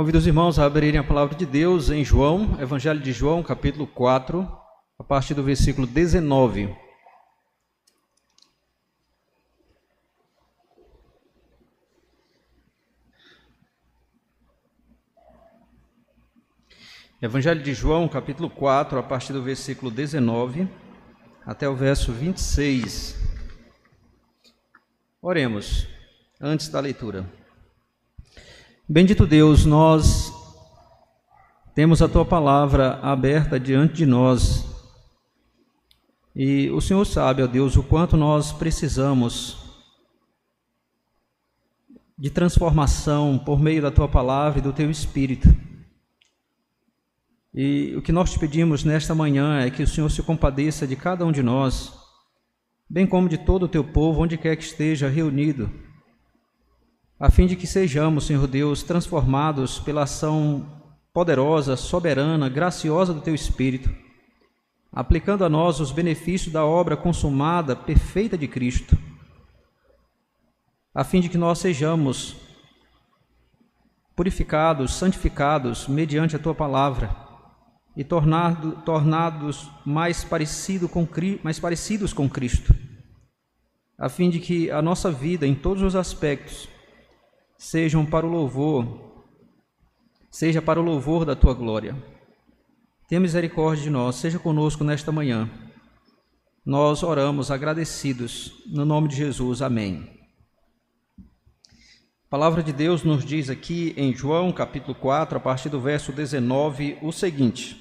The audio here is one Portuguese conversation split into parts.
Convido os irmãos a abrirem a palavra de Deus em João, Evangelho de João, capítulo 4, a partir do versículo 19. Evangelho de João, capítulo 4, a partir do versículo 19 até o verso 26. Oremos antes da leitura. Bendito Deus, nós temos a tua palavra aberta diante de nós. E o Senhor sabe, ó Deus, o quanto nós precisamos de transformação por meio da tua palavra e do teu espírito. E o que nós te pedimos nesta manhã é que o Senhor se compadeça de cada um de nós, bem como de todo o teu povo, onde quer que esteja reunido, a fim de que sejamos, Senhor Deus, transformados pela ação poderosa, soberana, graciosa do teu Espírito, aplicando a nós os benefícios da obra consumada, perfeita de Cristo, a fim de que nós sejamos purificados, santificados mediante a tua palavra e tornado, tornados mais, parecido com, mais parecidos com Cristo, a fim de que a nossa vida, em todos os aspectos, sejam para o louvor, seja para o louvor da tua glória. Tenha misericórdia de nós, seja conosco nesta manhã. Nós oramos agradecidos, no nome de Jesus. Amém. A palavra de Deus nos diz aqui em João capítulo 4, a partir do verso 19, o seguinte: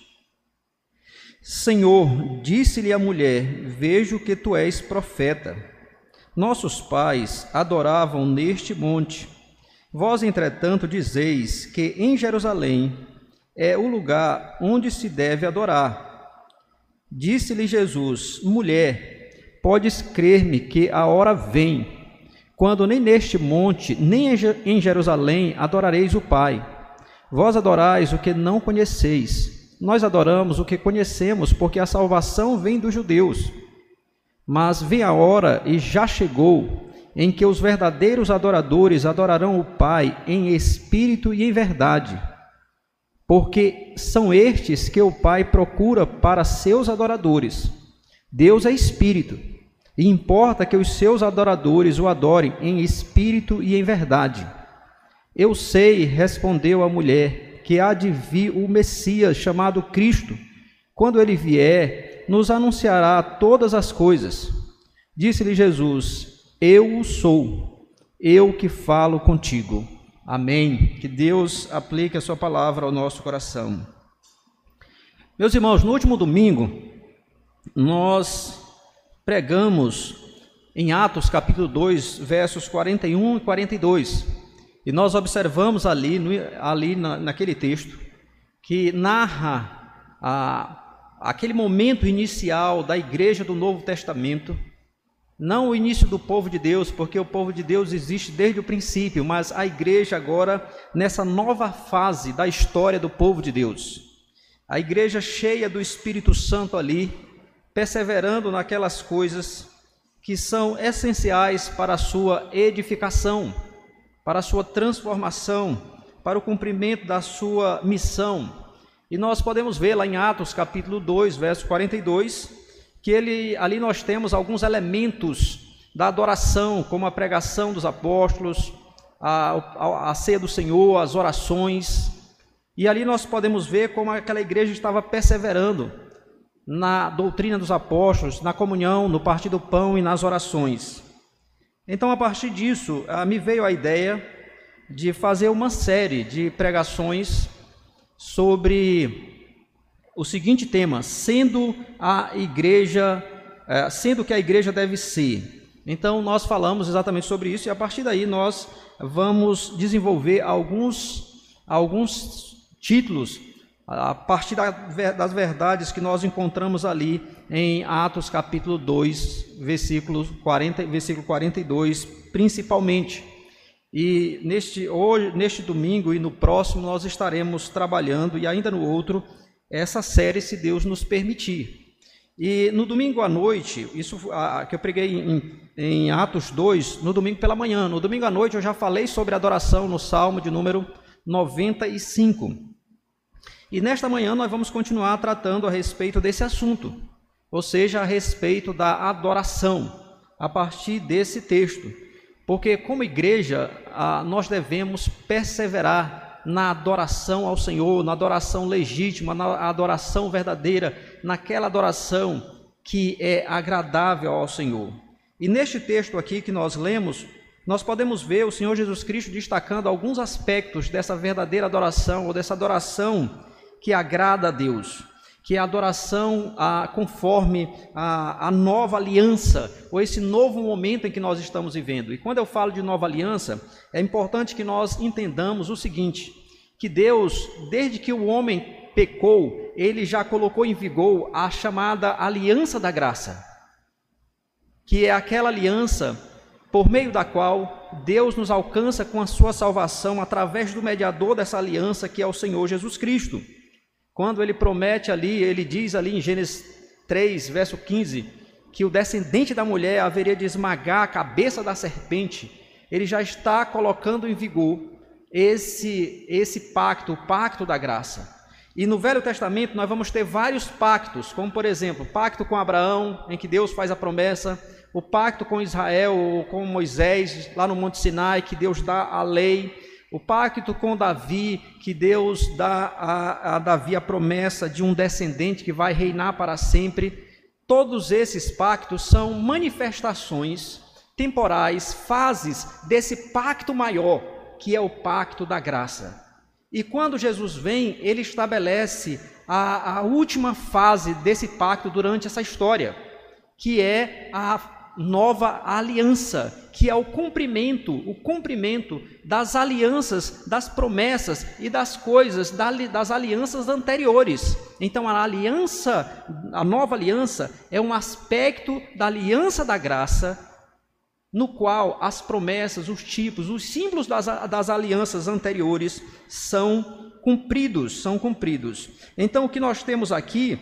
Senhor, disse-lhe a mulher: Vejo que tu és profeta. Nossos pais adoravam neste monte. Vós, entretanto, dizeis que em Jerusalém é o lugar onde se deve adorar. Disse-lhe Jesus: Mulher, podes crer-me que a hora vem quando nem neste monte, nem em Jerusalém adorareis o Pai. Vós adorais o que não conheceis. Nós adoramos o que conhecemos, porque a salvação vem dos judeus. Mas vem a hora, e já chegou, em que os verdadeiros adoradores adorarão o Pai em espírito e em verdade. Porque são estes que o Pai procura para seus adoradores. Deus é espírito e importa que os seus adoradores o adorem em espírito e em verdade. Eu sei, respondeu a mulher, que há de vir o Messias chamado Cristo. Quando ele vier, nos anunciará todas as coisas. Disse-lhe Jesus: Eu o sou, eu que falo contigo. Amém. Que Deus aplique a sua palavra ao nosso coração. Meus irmãos, no último domingo, nós pregamos em Atos capítulo 2, versos 41 e 42. E nós observamos ali, ali na, naquele texto, que narra a, aquele momento inicial da igreja do Novo Testamento, não o início do povo de Deus, porque o povo de Deus existe desde o princípio, mas a igreja agora nessa nova fase da história do povo de Deus. A igreja cheia do Espírito Santo ali, perseverando naquelas coisas que são essenciais para a sua edificação, para a sua transformação, para o cumprimento da sua missão. E nós podemos ver lá em Atos capítulo 2, verso 42, que ele, ali nós temos alguns elementos da adoração, como a pregação dos apóstolos, a, a, a ceia do Senhor, as orações. E ali nós podemos ver como aquela igreja estava perseverando na doutrina dos apóstolos, na comunhão, no partir do pão e nas orações. Então, a partir disso, me veio a ideia de fazer uma série de pregações sobre o seguinte tema: sendo a igreja, eh, sendo que a igreja deve ser. Então, nós falamos exatamente sobre isso e a partir daí nós vamos desenvolver alguns, alguns títulos a partir das verdades que nós encontramos ali em Atos capítulo 2, versículo, 40, versículo 42, principalmente. E neste, hoje, neste domingo e no próximo nós estaremos trabalhando, e ainda no outro, essa série, se Deus nos permitir. E no domingo à noite, isso que eu preguei em, em Atos 2, no domingo pela manhã, no domingo à noite eu já falei sobre adoração no Salmo de número 95. E nesta manhã nós vamos continuar tratando a respeito desse assunto, ou seja, a respeito da adoração, a partir desse texto. Porque, como igreja, nós devemos perseverar na adoração ao Senhor, na adoração legítima, na adoração verdadeira, naquela adoração que é agradável ao Senhor. E neste texto aqui que nós lemos, nós podemos ver o Senhor Jesus Cristo destacando alguns aspectos dessa verdadeira adoração, ou dessa adoração que agrada a Deus, que é a adoração a, conforme a, a nova aliança, ou esse novo momento em que nós estamos vivendo. E quando eu falo de nova aliança, é importante que nós entendamos o seguinte: que Deus, desde que o homem pecou, ele já colocou em vigor a chamada aliança da graça, que é aquela aliança por meio da qual Deus nos alcança com a sua salvação através do mediador dessa aliança, que é o Senhor Jesus Cristo. Quando ele promete ali, ele diz ali em Gênesis 3, verso 15, que o descendente da mulher haveria de esmagar a cabeça da serpente, ele já está colocando em vigor esse, esse pacto, o pacto da graça. E no Velho Testamento nós vamos ter vários pactos, como por exemplo, pacto com Abraão, em que Deus faz a promessa, o pacto com Israel ou com Moisés, lá no Monte Sinai, que Deus dá a lei, o pacto com Davi, que Deus dá a, a Davi a promessa de um descendente que vai reinar para sempre. Todos esses pactos são manifestações temporais, fases desse pacto maior, que é o pacto da graça. E quando Jesus vem, ele estabelece a, a última fase desse pacto durante essa história, que é a nova aliança, que é o cumprimento, o cumprimento das alianças, das promessas e das coisas das alianças anteriores. Então a aliança, a nova aliança é um aspecto da aliança da graça no qual as promessas, os tipos, os símbolos das, das alianças anteriores são cumpridos, são cumpridos. Então o que nós temos aqui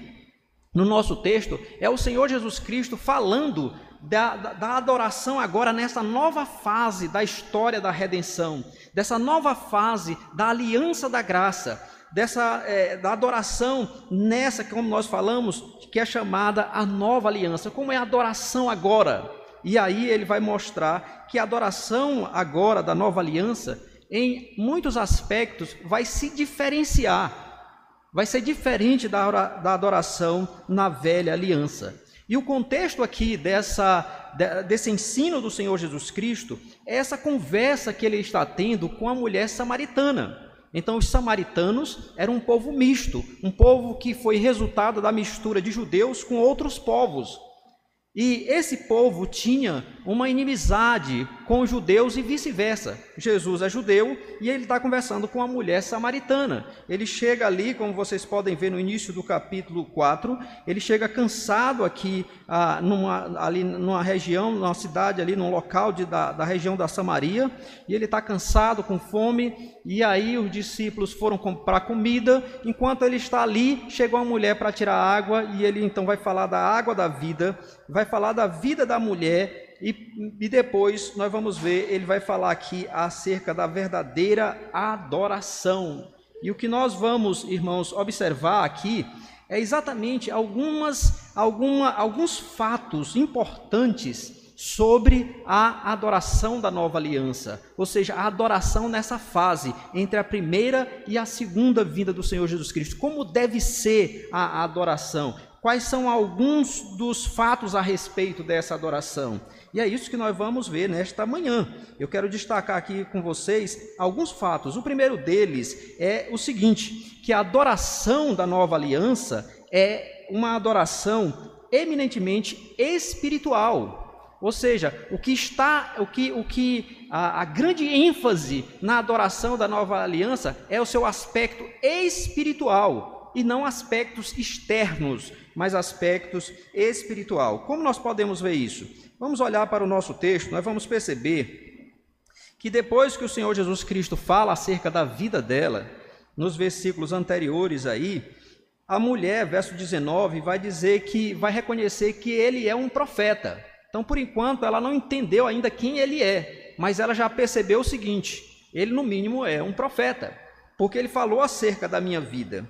no nosso texto é o Senhor Jesus Cristo falando da, da, da, adoração agora nessa nova fase da história da redenção, dessa nova fase da aliança da graça, dessa é, da adoração nessa, como nós falamos, que é chamada a nova aliança. Como é a adoração agora? E aí ele vai mostrar que a adoração agora da nova aliança, em muitos aspectos, vai se diferenciar, vai ser diferente da, da adoração na velha aliança. E o contexto aqui dessa, desse ensino do Senhor Jesus Cristo é essa conversa que ele está tendo com a mulher samaritana. Então, os samaritanos eram um povo misto, um povo que foi resultado da mistura de judeus com outros povos. E esse povo tinha uma inimizade com os judeus e vice-versa. Jesus é judeu e ele está conversando com a mulher samaritana. Ele chega ali, como vocês podem ver no início do capítulo 4, ele chega cansado aqui, ah, numa, ali numa região, numa cidade ali, num local de, da, da região da Samaria, e ele está cansado, com fome, e aí os discípulos foram comprar comida. Enquanto ele está ali, chegou uma mulher para tirar água, e ele então vai falar da água da vida, vai falar da vida da mulher, e, e depois nós vamos ver, ele vai falar aqui acerca da verdadeira adoração. E o que nós vamos, irmãos, observar aqui é exatamente algumas, alguma, alguns fatos importantes sobre a adoração da nova aliança, ou seja, a adoração nessa fase entre a primeira e a segunda vinda do Senhor Jesus Cristo. Como deve ser a adoração? Quais são alguns dos fatos a respeito dessa adoração? E é isso que nós vamos ver nesta manhã. Eu quero destacar aqui com vocês alguns fatos. O primeiro deles é o seguinte: que a adoração da nova aliança é uma adoração eminentemente espiritual. Ou seja, o que está, o que, o que a, a, grande ênfase na adoração da nova aliança é o seu aspecto espiritual e não aspectos externos, mas aspectos espiritual. Como nós podemos ver isso? Vamos olhar para o nosso texto, nós vamos perceber que depois que o Senhor Jesus Cristo fala acerca da vida dela, nos versículos anteriores aí, a mulher, verso 19, vai dizer que vai reconhecer que ele é um profeta. Então, por enquanto, ela não entendeu ainda quem ele é, mas ela já percebeu o seguinte: ele, no mínimo, é um profeta. porque ele falou acerca da minha vida.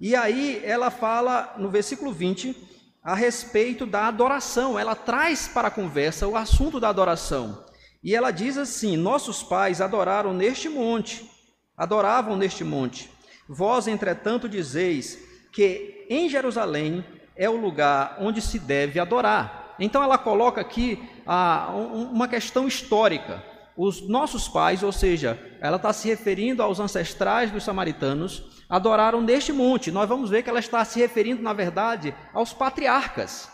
E aí ela fala no versículo 20 a respeito da adoração. Ela traz para a conversa o assunto da adoração. E ela diz assim: Nossos pais adoraram neste monte, adoravam neste monte. Vós, entretanto, dizeis que em Jerusalém é o lugar onde se deve adorar. Então ela coloca aqui ah, uma questão histórica. Os nossos pais, ou seja, ela está se referindo aos ancestrais dos samaritanos, adoraram neste monte. Nós vamos ver que ela está se referindo, na verdade, aos patriarcas.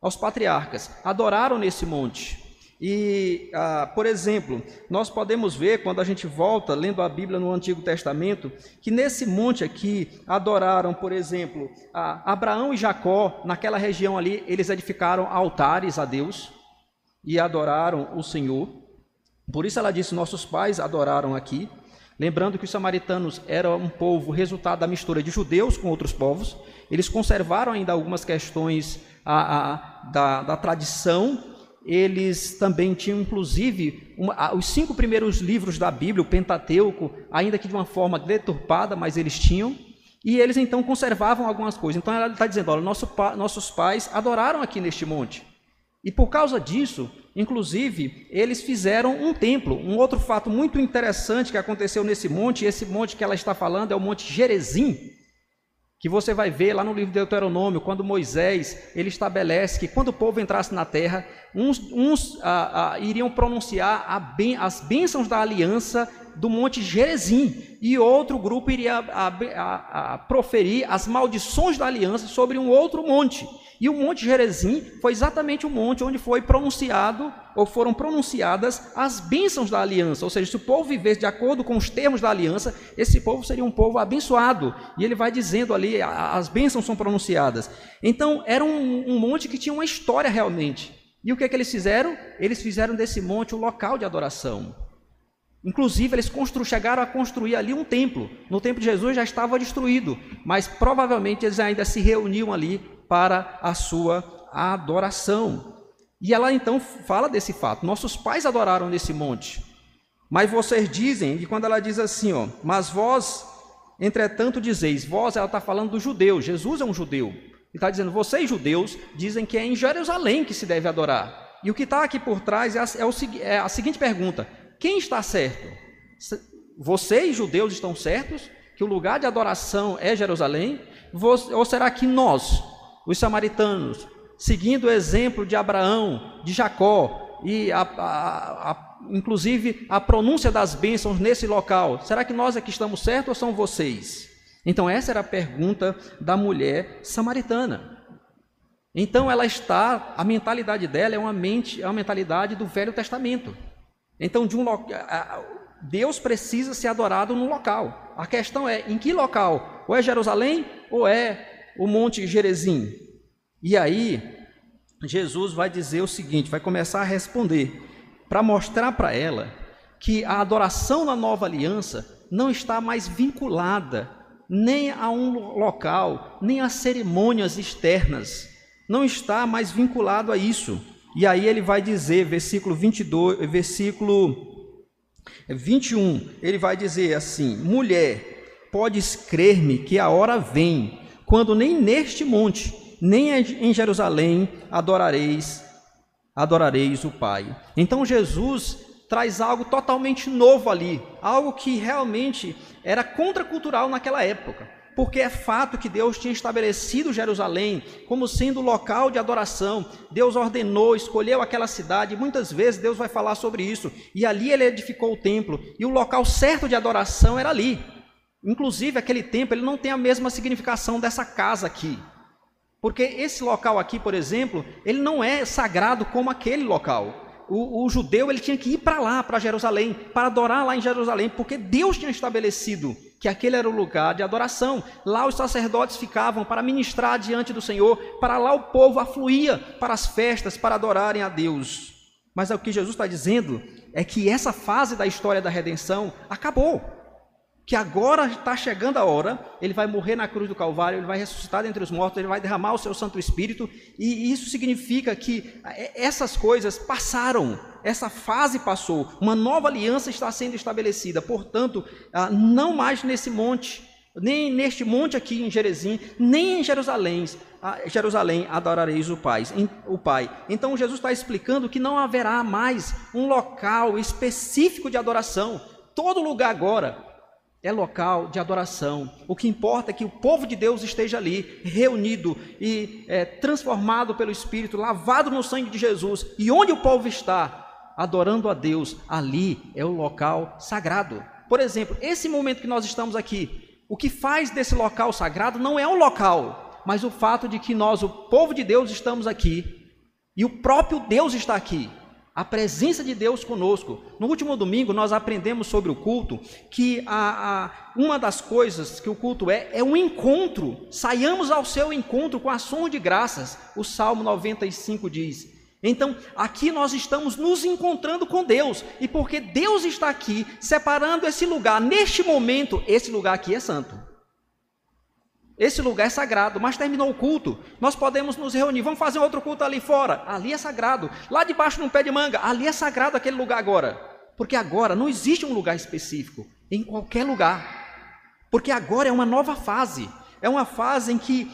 Aos patriarcas. Adoraram nesse monte. E, ah, por exemplo, nós podemos ver, quando a gente volta lendo a Bíblia no Antigo Testamento, que nesse monte aqui adoraram, por exemplo, Abraão e Jacó, naquela região ali, eles edificaram altares a Deus e adoraram o Senhor. Por isso ela disse: Nossos pais adoraram aqui. Lembrando que os samaritanos eram um povo resultado da mistura de judeus com outros povos, eles conservaram ainda algumas questões a, a, da, da tradição eles também tinham, inclusive, uma, os cinco primeiros livros da Bíblia, o Pentateuco, ainda que de uma forma deturpada, mas eles tinham, e eles então conservavam algumas coisas. Então ela está dizendo: olha, nosso, nossos pais adoraram aqui neste monte. E por causa disso, inclusive, eles fizeram um templo. Um outro fato muito interessante que aconteceu nesse monte, esse monte que ela está falando é o Monte Gerezim, que você vai ver lá no livro de Deuteronômio, quando Moisés ele estabelece que quando o povo entrasse na terra, uns, uns ah, ah, iriam pronunciar ben, as bênçãos da aliança do Monte Gerezim, e outro grupo iria a, a, a proferir as maldições da aliança sobre um outro monte. E o Monte Gerezim foi exatamente o monte onde foi pronunciado ou foram pronunciadas as bênçãos da aliança. Ou seja, se o povo vivesse de acordo com os termos da aliança, esse povo seria um povo abençoado. E ele vai dizendo ali, as bênçãos são pronunciadas. Então, era um, um monte que tinha uma história realmente. E o que é que eles fizeram? Eles fizeram desse monte um local de adoração. Inclusive, eles chegaram a construir ali um templo. No tempo de Jesus já estava destruído, mas provavelmente eles ainda se reuniam ali para a sua adoração. E ela então fala desse fato: nossos pais adoraram nesse monte. Mas vocês dizem, e quando ela diz assim, ó, mas vós, entretanto, dizeis, vós, ela está falando do judeu, Jesus é um judeu. E está dizendo, vocês judeus dizem que é em Jerusalém que se deve adorar. E o que está aqui por trás é a, é, é a seguinte pergunta: quem está certo? Vocês, judeus, estão certos? Que o lugar de adoração é Jerusalém? Ou será que nós, os samaritanos, seguindo o exemplo de Abraão, de Jacó e a, a, a, inclusive a pronúncia das bênçãos nesse local, será que nós aqui estamos certos ou são vocês? Então essa era a pergunta da mulher samaritana. Então ela está, a mentalidade dela é uma mente, é uma mentalidade do Velho Testamento. Então de um Deus precisa ser adorado num local. A questão é em que local? Ou é Jerusalém ou é o Monte Gerezim. E aí, Jesus vai dizer o seguinte: vai começar a responder, para mostrar para ela que a adoração na nova aliança não está mais vinculada nem a um local, nem a cerimônias externas, não está mais vinculado a isso. E aí ele vai dizer, versículo 22, versículo 21, ele vai dizer assim: Mulher, podes crer-me que a hora vem quando nem neste monte, nem em Jerusalém adorareis, adorareis o Pai. Então Jesus traz algo totalmente novo ali, algo que realmente era contracultural naquela época. Porque é fato que Deus tinha estabelecido Jerusalém como sendo o local de adoração. Deus ordenou, escolheu aquela cidade. Muitas vezes Deus vai falar sobre isso. E ali ele edificou o templo. E o local certo de adoração era ali. Inclusive, aquele templo ele não tem a mesma significação dessa casa aqui. Porque esse local aqui, por exemplo, ele não é sagrado como aquele local. O, o judeu ele tinha que ir para lá, para Jerusalém, para adorar lá em Jerusalém, porque Deus tinha estabelecido que aquele era o lugar de adoração. Lá os sacerdotes ficavam para ministrar diante do Senhor, para lá o povo afluía para as festas, para adorarem a Deus. Mas o que Jesus está dizendo é que essa fase da história da redenção acabou. Que agora está chegando a hora, ele vai morrer na cruz do Calvário, ele vai ressuscitar dentre os mortos, ele vai derramar o seu Santo Espírito, e isso significa que essas coisas passaram, essa fase passou, uma nova aliança está sendo estabelecida, portanto, ah, não mais nesse monte, nem neste monte aqui em Jerezim, nem em Jerusalém, Jerusalém adorareis o Pai. O Pai. Então Jesus está explicando que não haverá mais um local específico de adoração. Todo lugar agora é local de adoração. O que importa é que o povo de Deus esteja ali, reunido e é, transformado pelo Espírito, lavado no sangue de Jesus. E onde o povo está adorando a Deus, ali é o local sagrado. Por exemplo, esse momento que nós estamos aqui, o que faz desse local sagrado não é o local, mas o fato de que nós, o povo de Deus, estamos aqui e o próprio Deus está aqui a presença de Deus conosco. No último domingo nós aprendemos sobre o culto que a, a, uma das coisas que o culto é é um encontro. Saiamos ao seu encontro com ação de graças. O Salmo 95 diz. Então, aqui nós estamos nos encontrando com Deus, e porque Deus está aqui, separando esse lugar, neste momento, esse lugar aqui é santo. Esse lugar é sagrado, mas terminou o culto. Nós podemos nos reunir, vamos fazer outro culto ali fora. Ali é sagrado. Lá debaixo num pé de manga, ali é sagrado aquele lugar agora. Porque agora não existe um lugar específico, em qualquer lugar. Porque agora é uma nova fase. É uma fase em que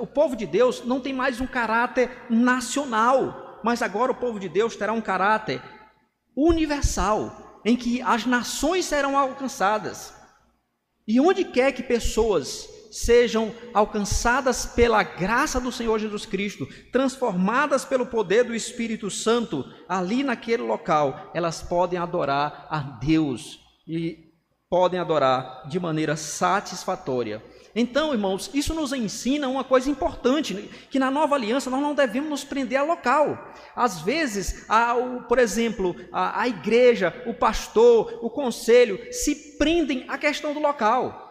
o povo de Deus não tem mais um caráter nacional, mas agora o povo de Deus terá um caráter universal, em que as nações serão alcançadas. E onde quer que pessoas sejam alcançadas pela graça do Senhor Jesus Cristo, transformadas pelo poder do Espírito Santo, ali naquele local, elas podem adorar a Deus e podem adorar de maneira satisfatória. Então, irmãos, isso nos ensina uma coisa importante, que na nova aliança nós não devemos nos prender a local. Às vezes, a, o, por exemplo, a, a igreja, o pastor, o conselho se prendem à questão do local.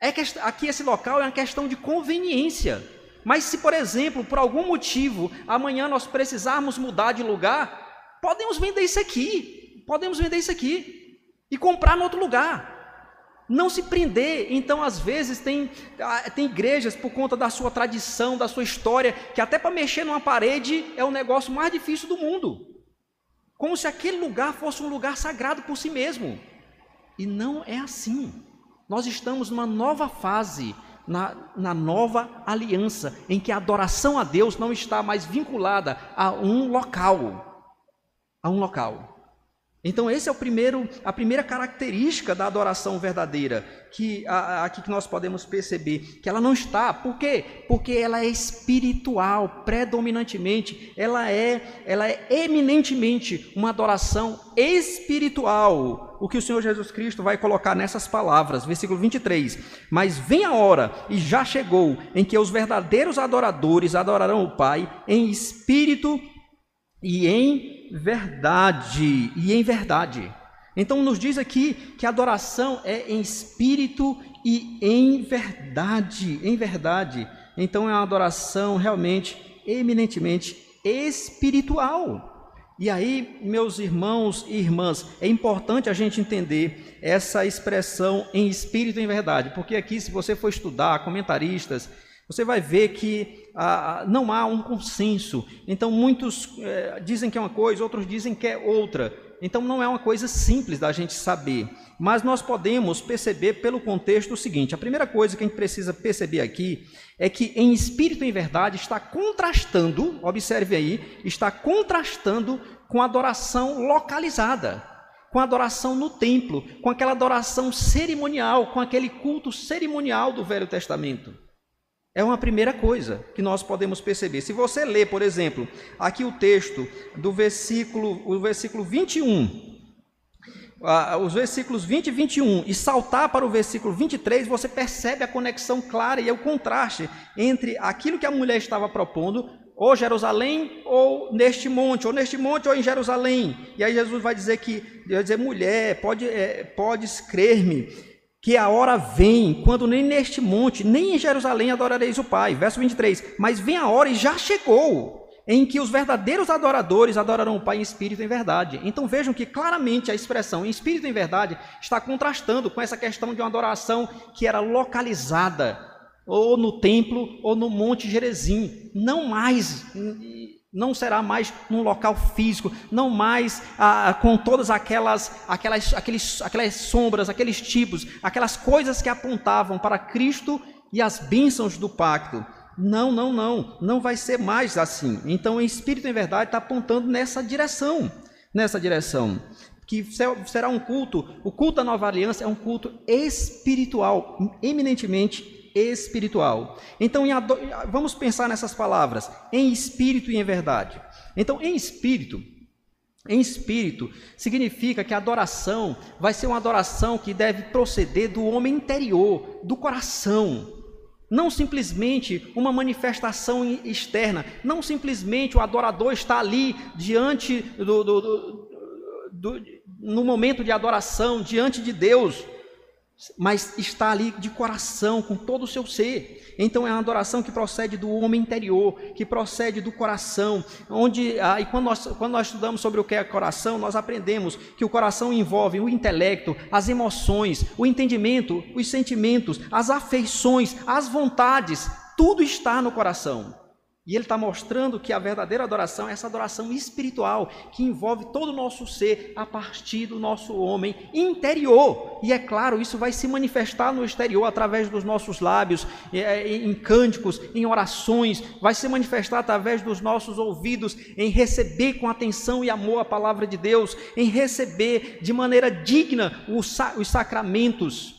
É que aqui esse local é uma questão de conveniência. Mas se, por exemplo, por algum motivo, amanhã nós precisarmos mudar de lugar, podemos vender isso aqui. Podemos vender isso aqui e comprar em outro lugar. Não se prender. Então, às vezes, tem, ah, tem igrejas, por conta da sua tradição, da sua história, que até para mexer numa parede é o negócio mais difícil do mundo. Como se aquele lugar fosse um lugar sagrado por si mesmo. E não é assim. Nós estamos numa nova fase, na, na, nova aliança, em que a adoração a Deus não está mais vinculada a um local. A um local. Então, esse é o primeiro, a primeira característica da adoração verdadeira, que aqui que nós podemos perceber, que ela não está. Por quê? Porque ela é espiritual, predominantemente, ela é, ela é eminentemente uma adoração espiritual. O que o Senhor Jesus Cristo vai colocar nessas palavras, versículo 23. Mas vem a hora, e já chegou, em que os verdadeiros adoradores adorarão o Pai em espírito e em verdade, e em verdade. Então nos diz aqui que a adoração é em espírito e em verdade, em verdade. Então é uma adoração realmente eminentemente espiritual. E aí, meus irmãos e irmãs, é importante a gente entender essa expressão em espírito e em verdade, porque aqui, se você for estudar comentaristas, você vai ver que ah, não há um consenso. Então, muitos eh, dizem que é uma coisa, outros dizem que é outra. Então, não é uma coisa simples da gente saber. Mas nós podemos perceber pelo contexto o seguinte: a primeira coisa que a gente precisa perceber aqui é que, em espírito e em verdade, está contrastando, observe aí, está contrastando com a adoração localizada com a adoração no templo, com aquela adoração cerimonial, com aquele culto cerimonial do Velho Testamento. É uma primeira coisa que nós podemos perceber. Se você ler, por exemplo, aqui o texto do versículo, o versículo 21, os versículos 20 e 21, e saltar para o versículo 23, você percebe a conexão clara e o contraste entre aquilo que a mulher estava propondo, ou Jerusalém, ou neste monte, ou neste monte, ou em Jerusalém. E aí Jesus vai dizer que, vai dizer, mulher, pode, é, podes crer-me, que a hora vem, quando nem neste monte, nem em Jerusalém adorareis o Pai. Verso 23. Mas vem a hora e já chegou, em que os verdadeiros adoradores adorarão o Pai em espírito e em verdade. Então vejam que claramente a expressão em espírito e em verdade está contrastando com essa questão de uma adoração que era localizada ou no templo ou no Monte Gerezim, não mais não será mais num local físico, não mais ah, com todas aquelas, aquelas, aqueles, aquelas sombras, aqueles tipos, aquelas coisas que apontavam para Cristo e as bênçãos do pacto. Não, não, não, não vai ser mais assim. Então, o Espírito em verdade está apontando nessa direção, nessa direção, que será um culto. O culto da Nova Aliança é um culto espiritual, eminentemente espiritual. Então, vamos pensar nessas palavras, em espírito e em verdade. Então, em espírito, em espírito significa que a adoração vai ser uma adoração que deve proceder do homem interior, do coração. Não simplesmente uma manifestação externa, não simplesmente o adorador está ali diante do, do, do, do no momento de adoração, diante de Deus, mas está ali de coração, com todo o seu ser. Então é uma adoração que procede do homem interior, que procede do coração, onde ah, e quando nós, quando nós estudamos sobre o que é coração, nós aprendemos que o coração envolve o intelecto, as emoções, o entendimento, os sentimentos, as afeições, as vontades, tudo está no coração. E ele está mostrando que a verdadeira adoração é essa adoração espiritual, que envolve todo o nosso ser a partir do nosso homem interior. E é claro, isso vai se manifestar no exterior através dos nossos lábios, é, em cânticos, em orações, vai se manifestar através dos nossos ouvidos, em receber com atenção e amor a palavra de Deus, em receber de maneira digna os sacramentos.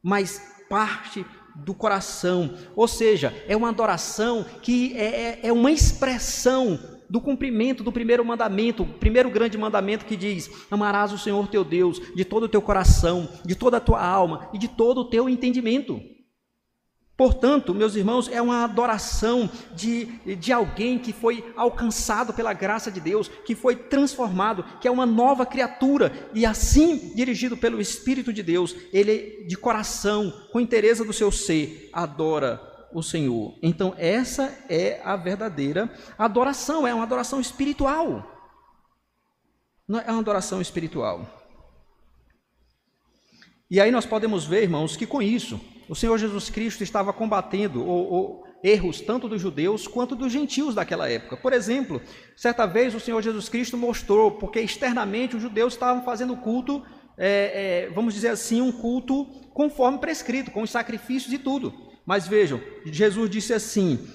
Mas parte do coração, ou seja, é uma adoração que é, é, é uma expressão do cumprimento do primeiro mandamento, o primeiro grande mandamento que diz: Amarás o Senhor teu Deus de todo o teu coração, de toda a tua alma e de todo o teu entendimento. Portanto, meus irmãos, é uma adoração de, de alguém que foi alcançado pela graça de Deus, que foi transformado, que é uma nova criatura, e assim, dirigido pelo Espírito de Deus, ele, de coração, com interesse do seu ser, adora o Senhor. Então, essa é a verdadeira adoração, é uma adoração espiritual. Não é uma adoração espiritual. E aí nós podemos ver, irmãos, que com isso o Senhor Jesus Cristo estava combatendo o, o, erros tanto dos judeus quanto dos gentios daquela época. Por exemplo, certa vez o Senhor Jesus Cristo mostrou porque externamente os judeus estavam fazendo culto, é, é, vamos dizer assim, um culto conforme prescrito, com os sacrifícios e tudo. Mas vejam, Jesus disse assim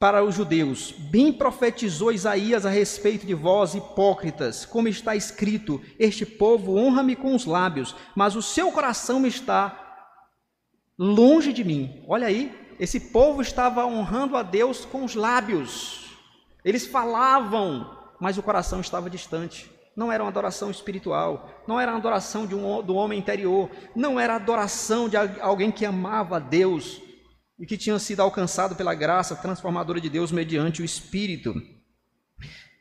para os judeus: Bem profetizou Isaías a respeito de vós, hipócritas, como está escrito: Este povo honra-me com os lábios, mas o seu coração está longe de mim. Olha aí, esse povo estava honrando a Deus com os lábios. Eles falavam, mas o coração estava distante. Não era uma adoração espiritual, não era uma adoração de um, do homem interior, não era adoração de alguém que amava a Deus e que tinha sido alcançado pela graça transformadora de Deus mediante o Espírito.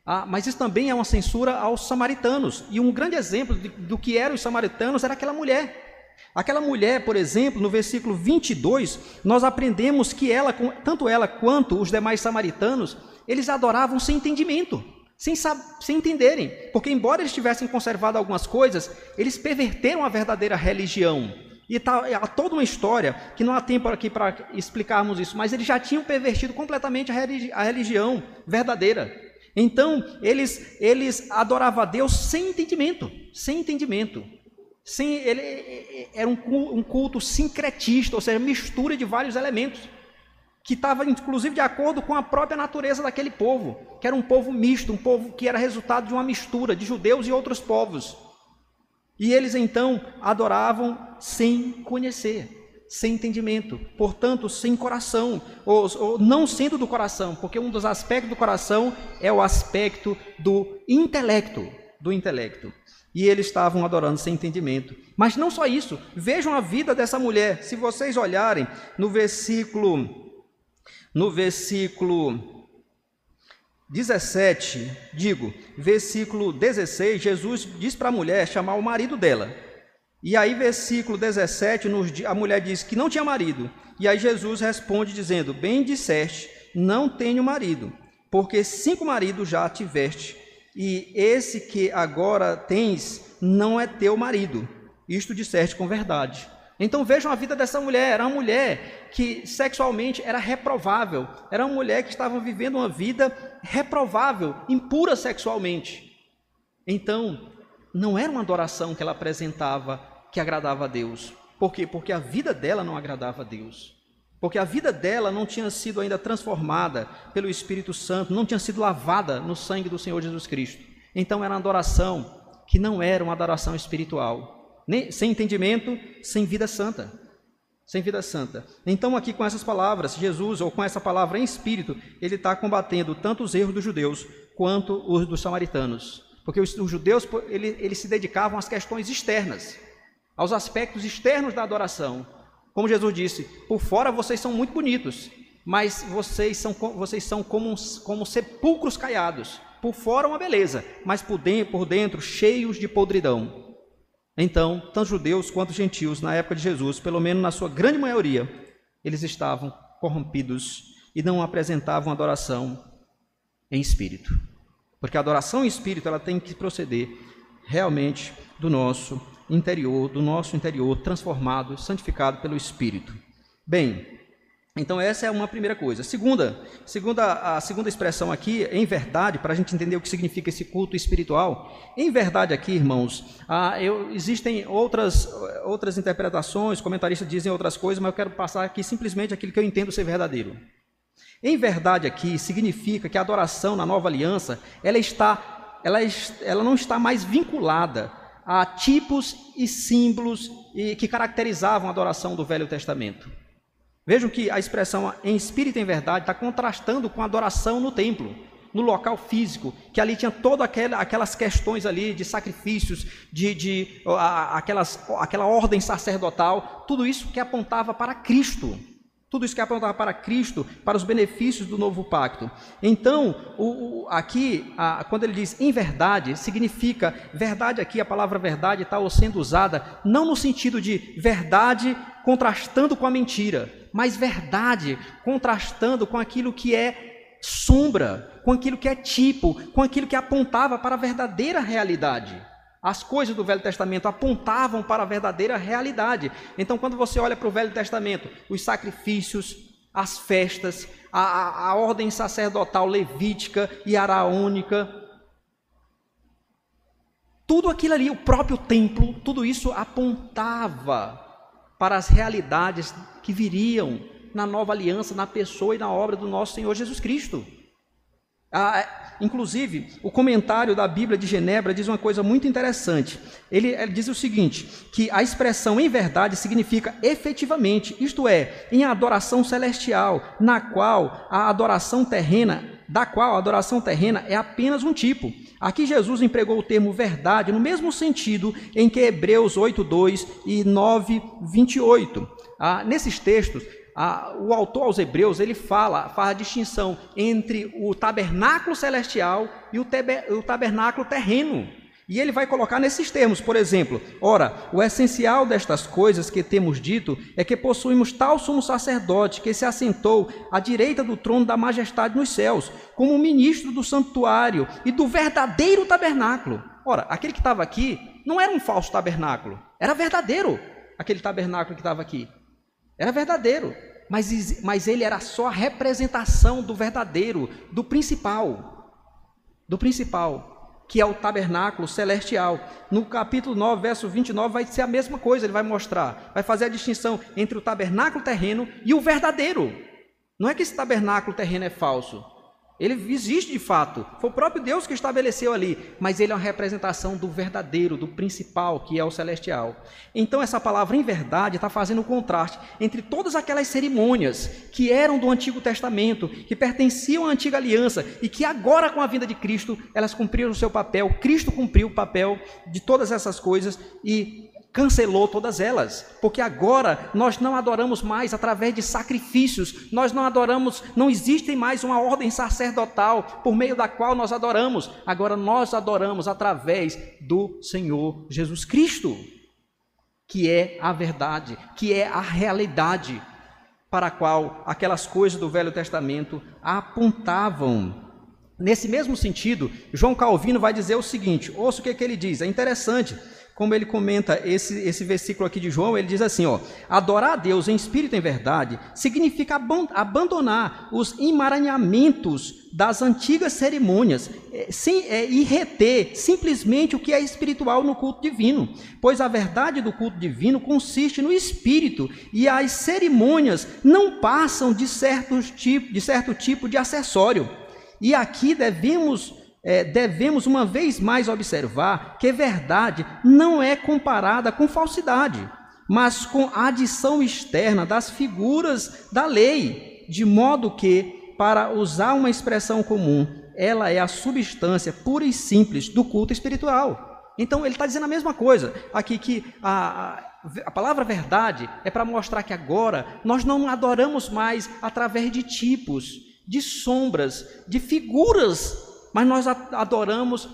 Ah, mas isso também é uma censura aos samaritanos. E um grande exemplo do que eram os samaritanos era aquela mulher Aquela mulher, por exemplo, no versículo 22, nós aprendemos que ela, tanto ela quanto os demais samaritanos, eles adoravam sem entendimento, sem, sem entenderem, porque embora eles tivessem conservado algumas coisas, eles perverteram a verdadeira religião. E tá, há toda uma história que não há tempo aqui para explicarmos isso, mas eles já tinham pervertido completamente a, religi a religião verdadeira. Então, eles, eles adoravam a Deus sem entendimento, sem entendimento. Sim, ele era um culto sincretista, ou seja, mistura de vários elementos, que estava inclusive de acordo com a própria natureza daquele povo, que era um povo misto, um povo que era resultado de uma mistura de judeus e outros povos. E eles então adoravam sem conhecer, sem entendimento, portanto, sem coração, ou, ou não sendo do coração, porque um dos aspectos do coração é o aspecto do intelecto, do intelecto e eles estavam adorando sem entendimento. Mas não só isso, vejam a vida dessa mulher. Se vocês olharem no versículo no versículo 17, digo, versículo 16, Jesus diz para a mulher chamar o marido dela. E aí, versículo 17, a mulher diz que não tinha marido. E aí Jesus responde dizendo: Bem disseste, não tenho marido. porque cinco maridos já tiveste, e esse que agora tens não é teu marido. Isto disseste com verdade. Então vejam a vida dessa mulher. Era uma mulher que sexualmente era reprovável. Era uma mulher que estava vivendo uma vida reprovável, impura sexualmente. Então, não era uma adoração que ela apresentava que agradava a Deus. Por quê? Porque a vida dela não agradava a Deus. Porque a vida dela não tinha sido ainda transformada pelo Espírito Santo, não tinha sido lavada no sangue do Senhor Jesus Cristo. Então era uma adoração que não era uma adoração espiritual, nem, sem entendimento, sem vida santa. Sem vida santa. Então, aqui com essas palavras, Jesus, ou com essa palavra em espírito, ele está combatendo tanto os erros dos judeus quanto os dos samaritanos. Porque os, os judeus ele, eles se dedicavam às questões externas, aos aspectos externos da adoração. Como Jesus disse, por fora vocês são muito bonitos, mas vocês são, vocês são como, como sepulcros caiados. Por fora uma beleza, mas por dentro, por dentro cheios de podridão. Então, tanto judeus quanto gentios, na época de Jesus, pelo menos na sua grande maioria, eles estavam corrompidos e não apresentavam adoração em espírito. Porque a adoração em espírito ela tem que proceder realmente do nosso interior, do nosso interior transformado, santificado pelo Espírito. Bem, então essa é uma primeira coisa. Segunda, segunda a segunda expressão aqui, em verdade, para a gente entender o que significa esse culto espiritual. Em verdade aqui, irmãos, ah, eu, existem outras, outras interpretações, comentaristas dizem outras coisas, mas eu quero passar aqui simplesmente aquilo que eu entendo ser verdadeiro. Em verdade aqui significa que a adoração na nova aliança, ela está, ela, ela não está mais vinculada a tipos e símbolos que caracterizavam a adoração do Velho Testamento. Vejam que a expressão em espírito e em verdade está contrastando com a adoração no templo, no local físico, que ali tinha todas aquelas questões ali de sacrifícios, de, de aquelas, aquela ordem sacerdotal, tudo isso que apontava para Cristo. Tudo isso que apontava para Cristo, para os benefícios do novo pacto. Então, o, o, aqui, a, quando ele diz em verdade, significa verdade aqui, a palavra verdade está sendo usada não no sentido de verdade contrastando com a mentira, mas verdade contrastando com aquilo que é sombra, com aquilo que é tipo, com aquilo que apontava para a verdadeira realidade. As coisas do Velho Testamento apontavam para a verdadeira realidade. Então, quando você olha para o Velho Testamento, os sacrifícios, as festas, a, a, a ordem sacerdotal levítica e araônica, tudo aquilo ali, o próprio templo, tudo isso apontava para as realidades que viriam na nova aliança, na pessoa e na obra do nosso Senhor Jesus Cristo. Ah, é, inclusive, o comentário da Bíblia de Genebra diz uma coisa muito interessante. Ele, ele, diz o seguinte: que a expressão em verdade significa efetivamente, isto é, em adoração celestial, na qual a adoração terrena, da qual a adoração terrena é apenas um tipo. Aqui Jesus empregou o termo verdade no mesmo sentido em que Hebreus 8:2 e 9:28. Ah, nesses textos, a, o autor aos Hebreus ele fala, faz a distinção entre o tabernáculo celestial e o, tebe, o tabernáculo terreno. E ele vai colocar nesses termos, por exemplo, ora, o essencial destas coisas que temos dito é que possuímos tal sumo sacerdote que se assentou à direita do trono da majestade nos céus, como ministro do santuário e do verdadeiro tabernáculo. Ora, aquele que estava aqui não era um falso tabernáculo, era verdadeiro aquele tabernáculo que estava aqui. Era verdadeiro, mas, mas ele era só a representação do verdadeiro, do principal. Do principal, que é o tabernáculo celestial. No capítulo 9, verso 29, vai ser a mesma coisa, ele vai mostrar, vai fazer a distinção entre o tabernáculo terreno e o verdadeiro. Não é que esse tabernáculo terreno é falso, ele existe de fato, foi o próprio Deus que estabeleceu ali, mas ele é uma representação do verdadeiro, do principal, que é o celestial. Então, essa palavra em verdade está fazendo o contraste entre todas aquelas cerimônias que eram do Antigo Testamento, que pertenciam à antiga aliança e que agora, com a vinda de Cristo, elas cumpriram o seu papel. Cristo cumpriu o papel de todas essas coisas e cancelou todas elas, porque agora nós não adoramos mais através de sacrifícios, nós não adoramos, não existe mais uma ordem sacerdotal por meio da qual nós adoramos, agora nós adoramos através do Senhor Jesus Cristo, que é a verdade, que é a realidade para a qual aquelas coisas do Velho Testamento apontavam. Nesse mesmo sentido, João Calvino vai dizer o seguinte: ouça o que, que ele diz, é interessante como ele comenta esse, esse versículo aqui de João, ele diz assim: ó, adorar a Deus em espírito e em verdade significa abandonar os emaranhamentos das antigas cerimônias é, e reter simplesmente o que é espiritual no culto divino, pois a verdade do culto divino consiste no espírito e as cerimônias não passam de, certos tipo, de certo tipo de acessório. E aqui devemos é, devemos uma vez mais observar que verdade não é comparada com falsidade, mas com a adição externa das figuras da lei, de modo que, para usar uma expressão comum, ela é a substância pura e simples do culto espiritual. Então ele está dizendo a mesma coisa aqui que a, a palavra verdade é para mostrar que agora nós não adoramos mais através de tipos, de sombras, de figuras mas nós adoramos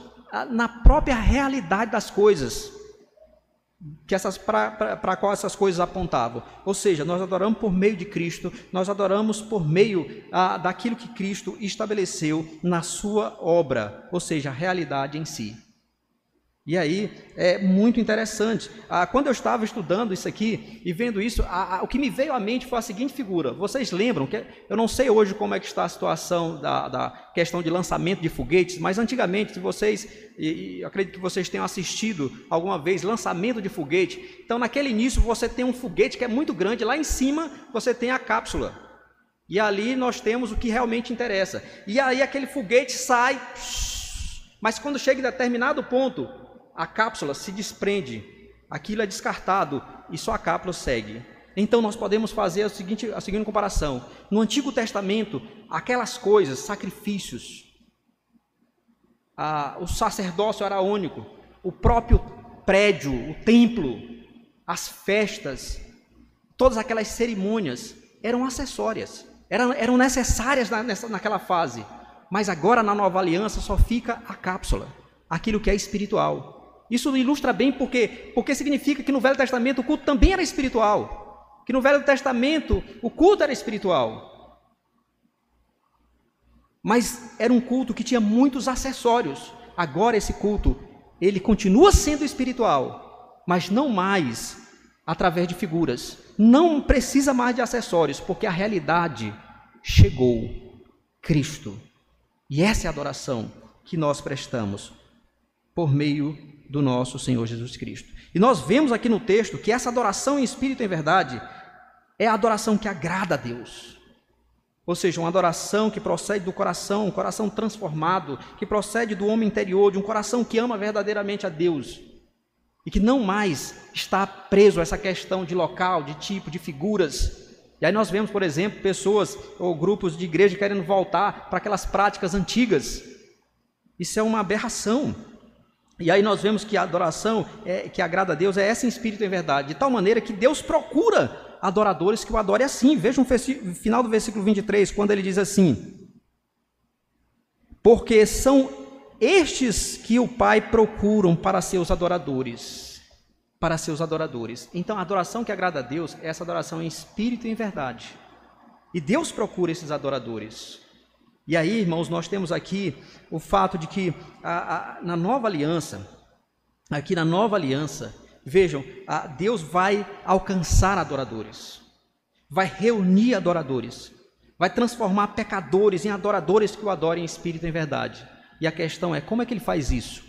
na própria realidade das coisas que essas para qual essas coisas apontavam. Ou seja, nós adoramos por meio de Cristo, nós adoramos por meio ah, daquilo que Cristo estabeleceu na sua obra, ou seja, a realidade em si. E aí é muito interessante. Ah, quando eu estava estudando isso aqui e vendo isso, ah, ah, o que me veio à mente foi a seguinte figura. Vocês lembram que eu não sei hoje como é que está a situação da, da questão de lançamento de foguetes, mas antigamente, se vocês, e, e acredito que vocês tenham assistido alguma vez lançamento de foguete, então naquele início você tem um foguete que é muito grande, lá em cima você tem a cápsula. E ali nós temos o que realmente interessa. E aí aquele foguete sai, mas quando chega em determinado ponto, a cápsula se desprende, aquilo é descartado e só a cápsula segue. Então nós podemos fazer a seguinte, a seguinte comparação. No Antigo Testamento, aquelas coisas, sacrifícios, a, o sacerdócio araônico, o próprio prédio, o templo, as festas, todas aquelas cerimônias eram acessórias, eram, eram necessárias na, nessa, naquela fase. Mas agora na nova aliança só fica a cápsula, aquilo que é espiritual. Isso ilustra bem porque, porque significa que no Velho Testamento o culto também era espiritual. Que no Velho Testamento o culto era espiritual. Mas era um culto que tinha muitos acessórios. Agora esse culto, ele continua sendo espiritual, mas não mais através de figuras. Não precisa mais de acessórios, porque a realidade chegou. Cristo. E essa é a adoração que nós prestamos por meio do nosso Senhor Jesus Cristo. E nós vemos aqui no texto que essa adoração em espírito e em verdade é a adoração que agrada a Deus. Ou seja, uma adoração que procede do coração, um coração transformado, que procede do homem interior, de um coração que ama verdadeiramente a Deus e que não mais está preso a essa questão de local, de tipo, de figuras. E aí nós vemos, por exemplo, pessoas ou grupos de igreja querendo voltar para aquelas práticas antigas. Isso é uma aberração. E aí nós vemos que a adoração é, que agrada a Deus é essa em espírito e em verdade, de tal maneira que Deus procura adoradores que o adorem assim. Veja o final do versículo 23, quando ele diz assim: Porque são estes que o Pai procuram para seus adoradores. Para seus adoradores. Então a adoração que agrada a Deus é essa adoração em espírito e em verdade. E Deus procura esses adoradores. E aí, irmãos, nós temos aqui o fato de que a, a, na nova aliança, aqui na nova aliança, vejam, a, Deus vai alcançar adoradores, vai reunir adoradores, vai transformar pecadores em adoradores que o adorem em espírito e em verdade. E a questão é: como é que ele faz isso?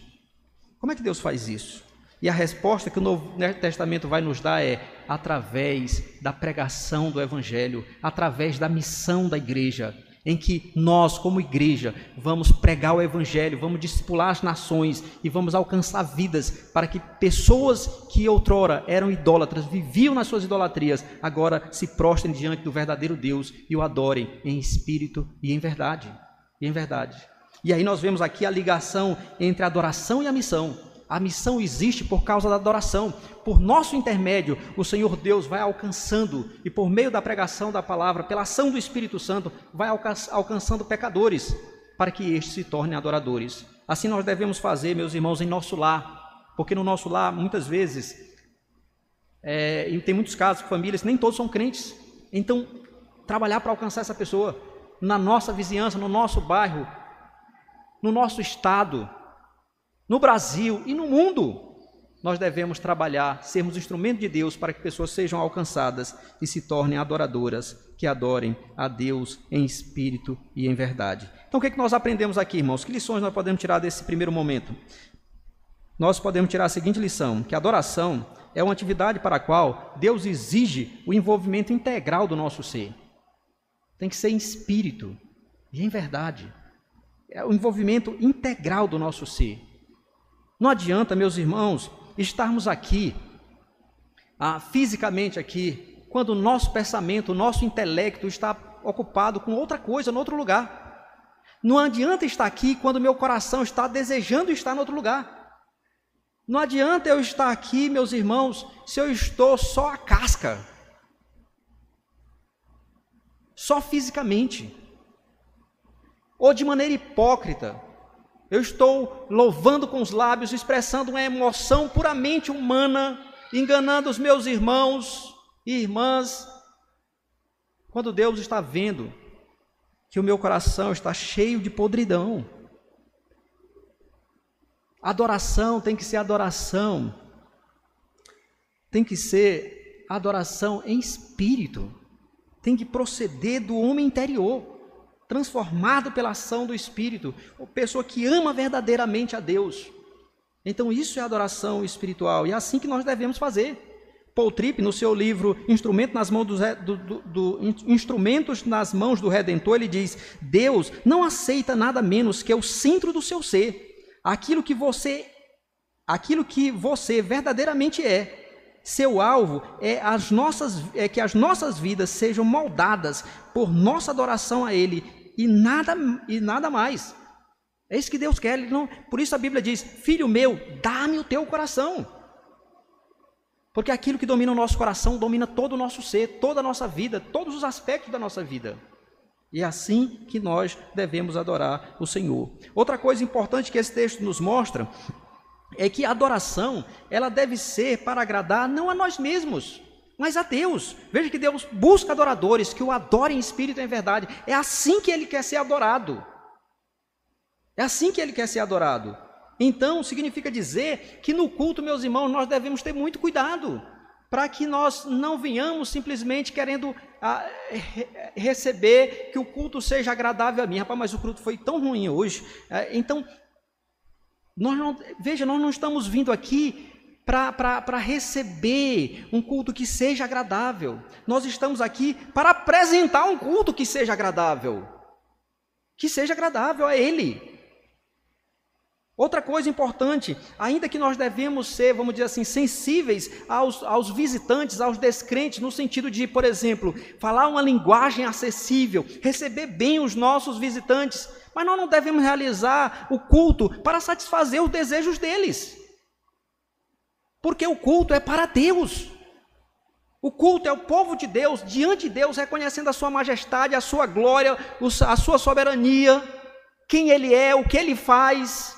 Como é que Deus faz isso? E a resposta que o Novo Testamento vai nos dar é através da pregação do Evangelho, através da missão da igreja, em que nós, como igreja, vamos pregar o Evangelho, vamos discipular as nações e vamos alcançar vidas para que pessoas que outrora eram idólatras, viviam nas suas idolatrias, agora se prostrem diante do verdadeiro Deus e o adorem em espírito e em verdade. E em verdade. E aí nós vemos aqui a ligação entre a adoração e a missão. A missão existe por causa da adoração. Por nosso intermédio, o Senhor Deus vai alcançando, e por meio da pregação da palavra, pela ação do Espírito Santo, vai alcançando pecadores, para que estes se tornem adoradores. Assim nós devemos fazer, meus irmãos, em nosso lar, porque no nosso lar, muitas vezes, é, e tem muitos casos, famílias, nem todos são crentes. Então, trabalhar para alcançar essa pessoa, na nossa vizinhança, no nosso bairro, no nosso estado, no Brasil e no mundo. Nós devemos trabalhar, sermos instrumento de Deus para que pessoas sejam alcançadas e se tornem adoradoras, que adorem a Deus em espírito e em verdade. Então, o que, é que nós aprendemos aqui, irmãos? Que lições nós podemos tirar desse primeiro momento? Nós podemos tirar a seguinte lição: que adoração é uma atividade para a qual Deus exige o envolvimento integral do nosso ser. Tem que ser em espírito e em verdade. É o envolvimento integral do nosso ser. Não adianta, meus irmãos, estarmos aqui, ah, fisicamente aqui, quando o nosso pensamento, o nosso intelecto está ocupado com outra coisa, em outro lugar. Não adianta estar aqui quando meu coração está desejando estar em outro lugar. Não adianta eu estar aqui, meus irmãos, se eu estou só a casca, só fisicamente, ou de maneira hipócrita. Eu estou louvando com os lábios, expressando uma emoção puramente humana, enganando os meus irmãos e irmãs, quando Deus está vendo que o meu coração está cheio de podridão. Adoração tem que ser adoração, tem que ser adoração em espírito, tem que proceder do homem interior, transformado pela ação do Espírito, uma pessoa que ama verdadeiramente a Deus. Então, isso é adoração espiritual, e é assim que nós devemos fazer. Paul Tripp, no seu livro Instrumento nas mãos do, do, do, Instrumentos nas mãos do Redentor, ele diz: Deus não aceita nada menos que o centro do seu ser aquilo que você aquilo que você verdadeiramente é. Seu alvo é, as nossas, é que as nossas vidas sejam moldadas por nossa adoração a Ele e nada, e nada mais. É isso que Deus quer. Não, por isso a Bíblia diz: Filho meu, dá-me o teu coração. Porque aquilo que domina o nosso coração domina todo o nosso ser, toda a nossa vida, todos os aspectos da nossa vida. E é assim que nós devemos adorar o Senhor. Outra coisa importante que esse texto nos mostra é que a adoração, ela deve ser para agradar não a nós mesmos, mas a Deus. Veja que Deus busca adoradores que o adorem em espírito e em verdade. É assim que ele quer ser adorado. É assim que ele quer ser adorado. Então, significa dizer que no culto, meus irmãos, nós devemos ter muito cuidado para que nós não venhamos simplesmente querendo ah, re receber que o culto seja agradável a mim. Rapaz, mas o culto foi tão ruim hoje. Ah, então, nós não, veja, nós não estamos vindo aqui para receber um culto que seja agradável. Nós estamos aqui para apresentar um culto que seja agradável. Que seja agradável a Ele. Outra coisa importante, ainda que nós devemos ser, vamos dizer assim, sensíveis aos, aos visitantes, aos descrentes, no sentido de, por exemplo, falar uma linguagem acessível, receber bem os nossos visitantes, mas nós não devemos realizar o culto para satisfazer os desejos deles, porque o culto é para Deus. O culto é o povo de Deus, diante de Deus, reconhecendo a sua majestade, a sua glória, a sua soberania, quem Ele é, o que Ele faz.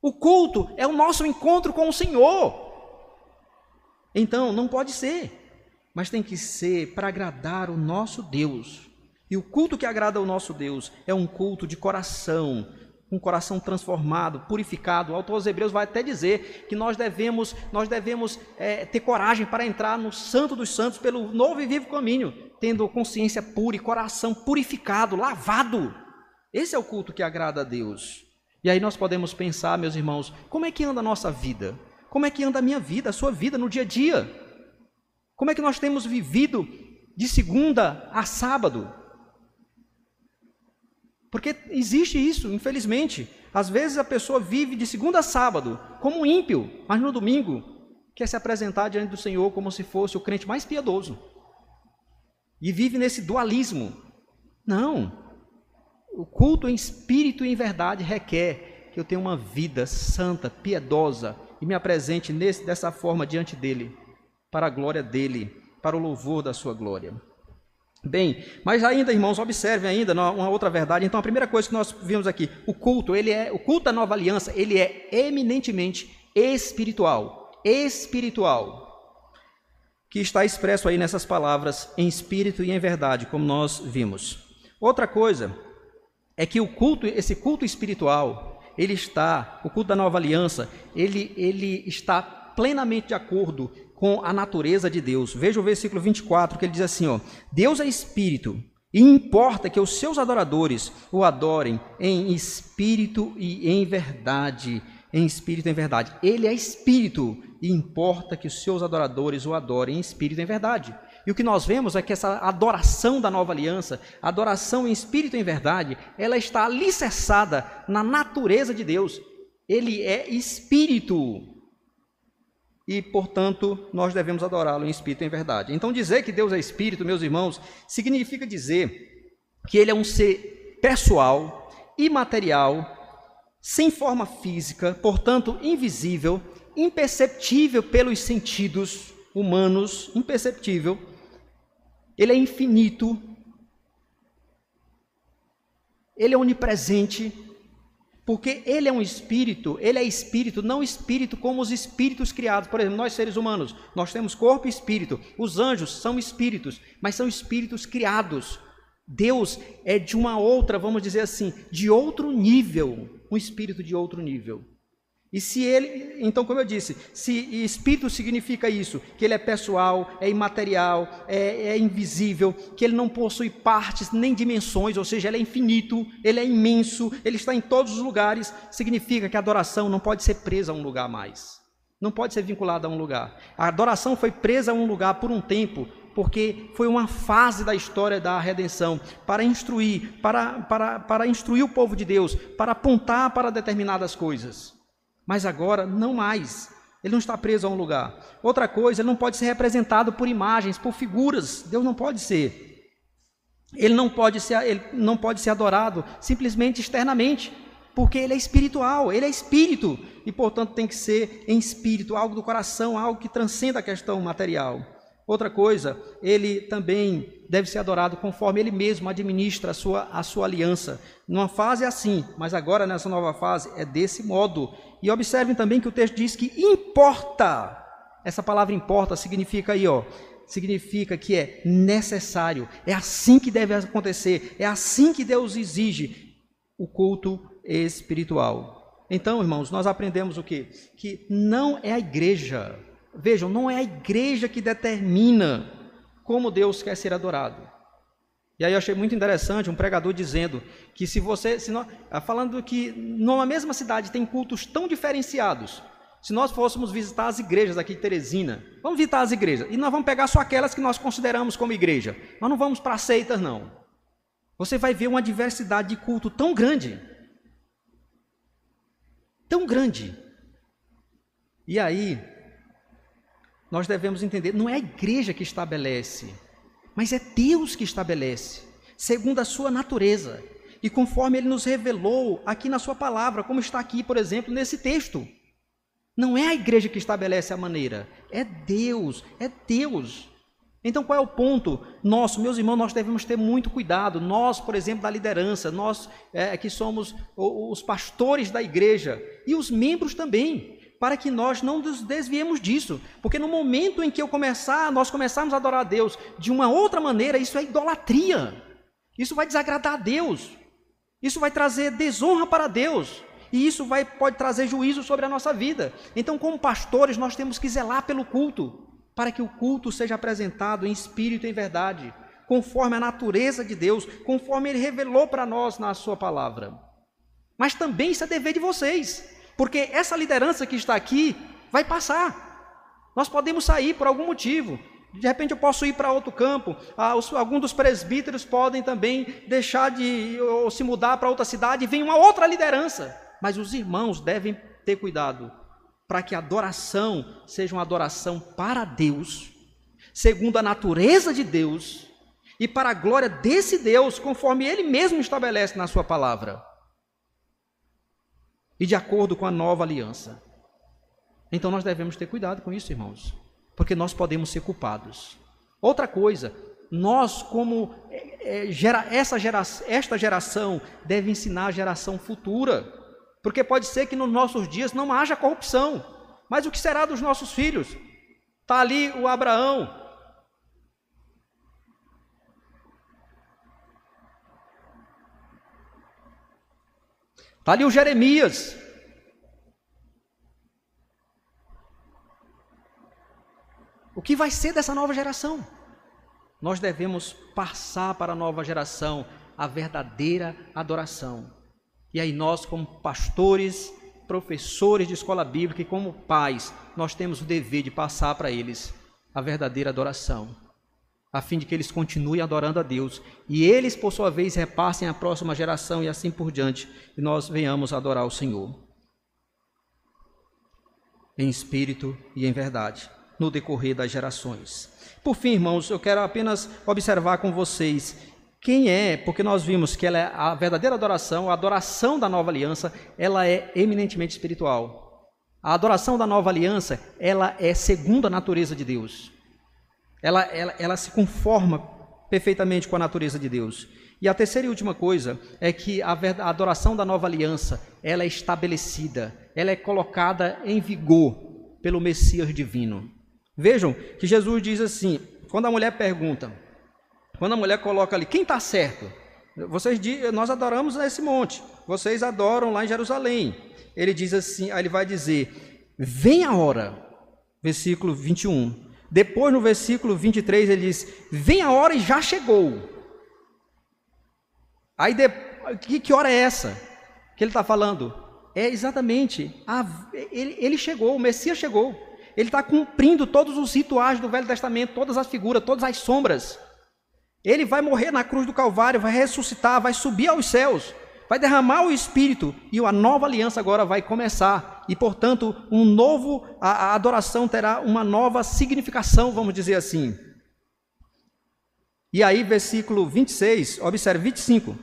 O culto é o nosso encontro com o Senhor. Então, não pode ser, mas tem que ser para agradar o nosso Deus. E o culto que agrada o nosso Deus é um culto de coração, um coração transformado, purificado. O autor aos Hebreus vai até dizer que nós devemos, nós devemos é, ter coragem para entrar no Santo dos Santos pelo novo e vivo caminho, tendo consciência pura e coração purificado, lavado. Esse é o culto que agrada a Deus. E aí nós podemos pensar, meus irmãos, como é que anda a nossa vida? Como é que anda a minha vida, a sua vida no dia a dia? Como é que nós temos vivido de segunda a sábado? Porque existe isso, infelizmente. Às vezes a pessoa vive de segunda a sábado como um ímpio, mas no domingo quer se apresentar diante do Senhor como se fosse o crente mais piedoso. E vive nesse dualismo. Não. O culto em espírito e em verdade requer que eu tenha uma vida santa, piedosa e me apresente nesse, dessa forma diante dele, para a glória dele, para o louvor da sua glória. Bem, mas ainda, irmãos, observem ainda uma outra verdade. Então, a primeira coisa que nós vimos aqui, o culto, ele é o culto da nova aliança, ele é eminentemente espiritual, espiritual, que está expresso aí nessas palavras em espírito e em verdade, como nós vimos. Outra coisa é que o culto, esse culto espiritual, ele está, o culto da nova aliança, ele, ele está plenamente de acordo com a natureza de Deus. Veja o versículo 24, que ele diz assim, ó: Deus é espírito, e importa que os seus adoradores o adorem em espírito e em verdade. Em espírito e em verdade. Ele é espírito e importa que os seus adoradores o adorem em espírito e em verdade. E o que nós vemos é que essa adoração da nova aliança, adoração em espírito e em verdade, ela está alicerçada na natureza de Deus. Ele é espírito. E, portanto, nós devemos adorá-lo em espírito e em verdade. Então, dizer que Deus é espírito, meus irmãos, significa dizer que ele é um ser pessoal, imaterial, sem forma física, portanto, invisível, imperceptível pelos sentidos humanos, imperceptível. Ele é infinito, ele é onipresente, porque ele é um espírito, ele é espírito, não espírito como os espíritos criados. Por exemplo, nós seres humanos, nós temos corpo e espírito. Os anjos são espíritos, mas são espíritos criados. Deus é de uma outra, vamos dizer assim, de outro nível, um espírito de outro nível. E se ele, então, como eu disse, se espírito significa isso, que ele é pessoal, é imaterial, é, é, invisível, que ele não possui partes nem dimensões, ou seja, ele é infinito, ele é imenso, ele está em todos os lugares, significa que a adoração não pode ser presa a um lugar mais. Não pode ser vinculada a um lugar. A adoração foi presa a um lugar por um tempo, porque foi uma fase da história da redenção para instruir, para, para, para instruir o povo de Deus, para apontar para determinadas coisas. Mas agora, não mais. Ele não está preso a um lugar. Outra coisa, ele não pode ser representado por imagens, por figuras. Deus não pode ser. Ele não pode ser, ele não pode ser adorado simplesmente externamente, porque ele é espiritual, ele é espírito e, portanto, tem que ser em espírito, algo do coração, algo que transcenda a questão material. Outra coisa, ele também deve ser adorado conforme ele mesmo administra a sua, a sua aliança. Numa fase é assim, mas agora nessa nova fase é desse modo. E observem também que o texto diz que importa. Essa palavra importa significa aí, ó, significa que é necessário. É assim que deve acontecer. É assim que Deus exige o culto espiritual. Então, irmãos, nós aprendemos o quê? Que não é a igreja. Vejam, não é a igreja que determina como Deus quer ser adorado. E aí eu achei muito interessante um pregador dizendo que se você, se nós, ah, falando que numa mesma cidade tem cultos tão diferenciados, se nós fôssemos visitar as igrejas aqui de Teresina, vamos visitar as igrejas, e nós vamos pegar só aquelas que nós consideramos como igreja, nós não vamos para seitas não. Você vai ver uma diversidade de culto tão grande, tão grande. E aí, nós devemos entender, não é a igreja que estabelece, mas é Deus que estabelece, segundo a sua natureza e conforme ele nos revelou aqui na sua palavra, como está aqui, por exemplo, nesse texto. Não é a igreja que estabelece a maneira, é Deus, é Deus. Então qual é o ponto nosso, meus irmãos? Nós devemos ter muito cuidado. Nós, por exemplo, da liderança, nós é, que somos os pastores da igreja e os membros também para que nós não nos desviemos disso, porque no momento em que eu começar, nós começarmos a adorar a Deus de uma outra maneira, isso é idolatria. Isso vai desagradar a Deus. Isso vai trazer desonra para Deus. E isso vai, pode trazer juízo sobre a nossa vida. Então, como pastores, nós temos que zelar pelo culto, para que o culto seja apresentado em espírito e em verdade, conforme a natureza de Deus, conforme Ele revelou para nós na Sua palavra. Mas também isso é dever de vocês. Porque essa liderança que está aqui vai passar. Nós podemos sair por algum motivo. De repente eu posso ir para outro campo. Ah, os, alguns dos presbíteros podem também deixar de ou se mudar para outra cidade e vem uma outra liderança. Mas os irmãos devem ter cuidado para que a adoração seja uma adoração para Deus, segundo a natureza de Deus e para a glória desse Deus, conforme Ele mesmo estabelece na Sua palavra e de acordo com a nova aliança. Então nós devemos ter cuidado com isso, irmãos, porque nós podemos ser culpados. Outra coisa, nós como é, é gera, essa gera, esta geração deve ensinar a geração futura, porque pode ser que nos nossos dias não haja corrupção, mas o que será dos nossos filhos? Está ali o Abraão, Está ali o Jeremias. O que vai ser dessa nova geração? Nós devemos passar para a nova geração a verdadeira adoração. E aí, nós, como pastores, professores de escola bíblica e como pais, nós temos o dever de passar para eles a verdadeira adoração, a fim de que eles continuem adorando a Deus e eles, por sua vez, repassem à próxima geração e assim por diante, e nós venhamos adorar o Senhor em espírito e em verdade no decorrer das gerações. Por fim, irmãos, eu quero apenas observar com vocês quem é, porque nós vimos que ela é a verdadeira adoração, a adoração da nova aliança, ela é eminentemente espiritual. A adoração da nova aliança, ela é segundo a natureza de Deus. Ela, ela, ela se conforma perfeitamente com a natureza de Deus. E a terceira e última coisa é que a, adoração da nova aliança, ela é estabelecida, ela é colocada em vigor pelo Messias divino. Vejam que Jesus diz assim: quando a mulher pergunta, quando a mulher coloca ali, quem está certo? Vocês nós adoramos nesse monte, vocês adoram lá em Jerusalém. Ele diz assim, aí ele vai dizer: vem a hora, versículo 21. Depois, no versículo 23, ele diz: vem a hora e já chegou. Aí, de, que, que hora é essa que ele está falando? É exatamente, a, ele, ele chegou, o Messias chegou. Ele está cumprindo todos os rituais do Velho Testamento, todas as figuras, todas as sombras. Ele vai morrer na cruz do Calvário, vai ressuscitar, vai subir aos céus, vai derramar o Espírito e a nova aliança agora vai começar. E, portanto, um novo, a, a adoração terá uma nova significação, vamos dizer assim. E aí, versículo 26, observe 25,